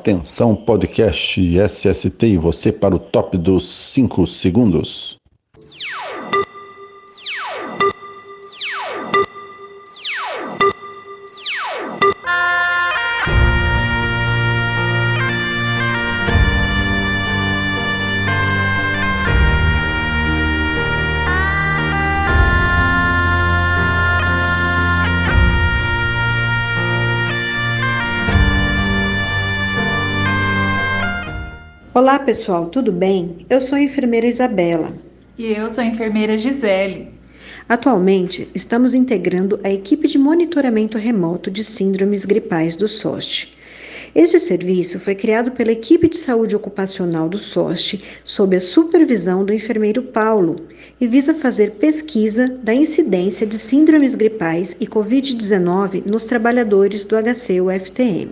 Atenção, podcast SST e você para o top dos 5 segundos. Olá pessoal, tudo bem? Eu sou a enfermeira Isabela. E eu sou a enfermeira Gisele. Atualmente, estamos integrando a equipe de monitoramento remoto de síndromes gripais do SOST. Este serviço foi criado pela equipe de saúde ocupacional do SOST sob a supervisão do enfermeiro Paulo e visa fazer pesquisa da incidência de síndromes gripais e Covid-19 nos trabalhadores do HC-UFTM.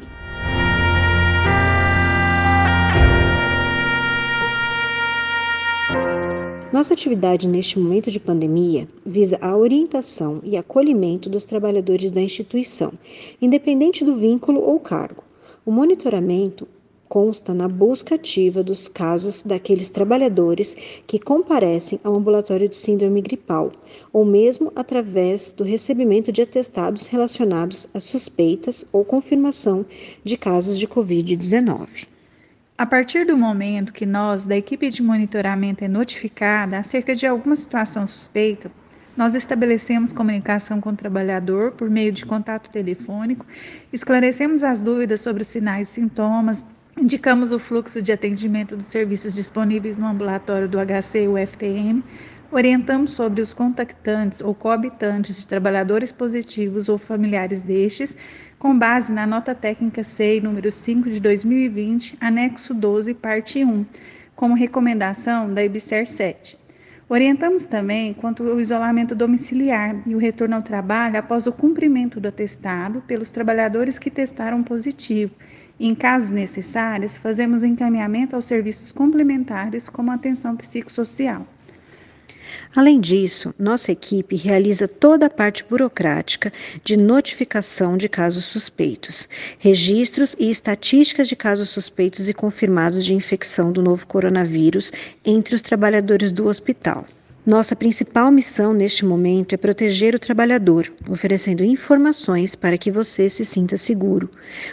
Nossa atividade neste momento de pandemia visa a orientação e acolhimento dos trabalhadores da instituição, independente do vínculo ou cargo. O monitoramento consta na busca ativa dos casos daqueles trabalhadores que comparecem ao ambulatório de síndrome gripal, ou mesmo através do recebimento de atestados relacionados a suspeitas ou confirmação de casos de Covid-19. A partir do momento que nós, da equipe de monitoramento, é notificada acerca de alguma situação suspeita, nós estabelecemos comunicação com o trabalhador por meio de contato telefônico, esclarecemos as dúvidas sobre os sinais e sintomas, indicamos o fluxo de atendimento dos serviços disponíveis no ambulatório do HC e UFTM, orientamos sobre os contactantes ou coabitantes de trabalhadores positivos ou familiares destes, com base na nota técnica SEI número 5 de 2020, anexo 12, parte 1, como recomendação da IBSER 7. Orientamos também quanto ao isolamento domiciliar e o retorno ao trabalho após o cumprimento do atestado pelos trabalhadores que testaram positivo. Em casos necessários, fazemos encaminhamento aos serviços complementares, como atenção psicossocial. Além disso, nossa equipe realiza toda a parte burocrática de notificação de casos suspeitos, registros e estatísticas de casos suspeitos e confirmados de infecção do novo coronavírus entre os trabalhadores do hospital. Nossa principal missão neste momento é proteger o trabalhador, oferecendo informações para que você se sinta seguro.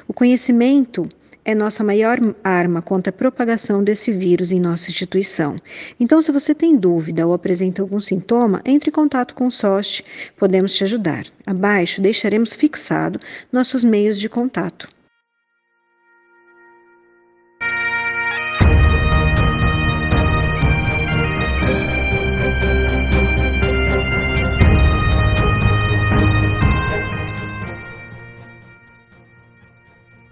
O conhecimento é nossa maior arma contra a propagação desse vírus em nossa instituição. Então, se você tem dúvida ou apresenta algum sintoma, entre em contato com o SOST, podemos te ajudar. Abaixo deixaremos fixado nossos meios de contato.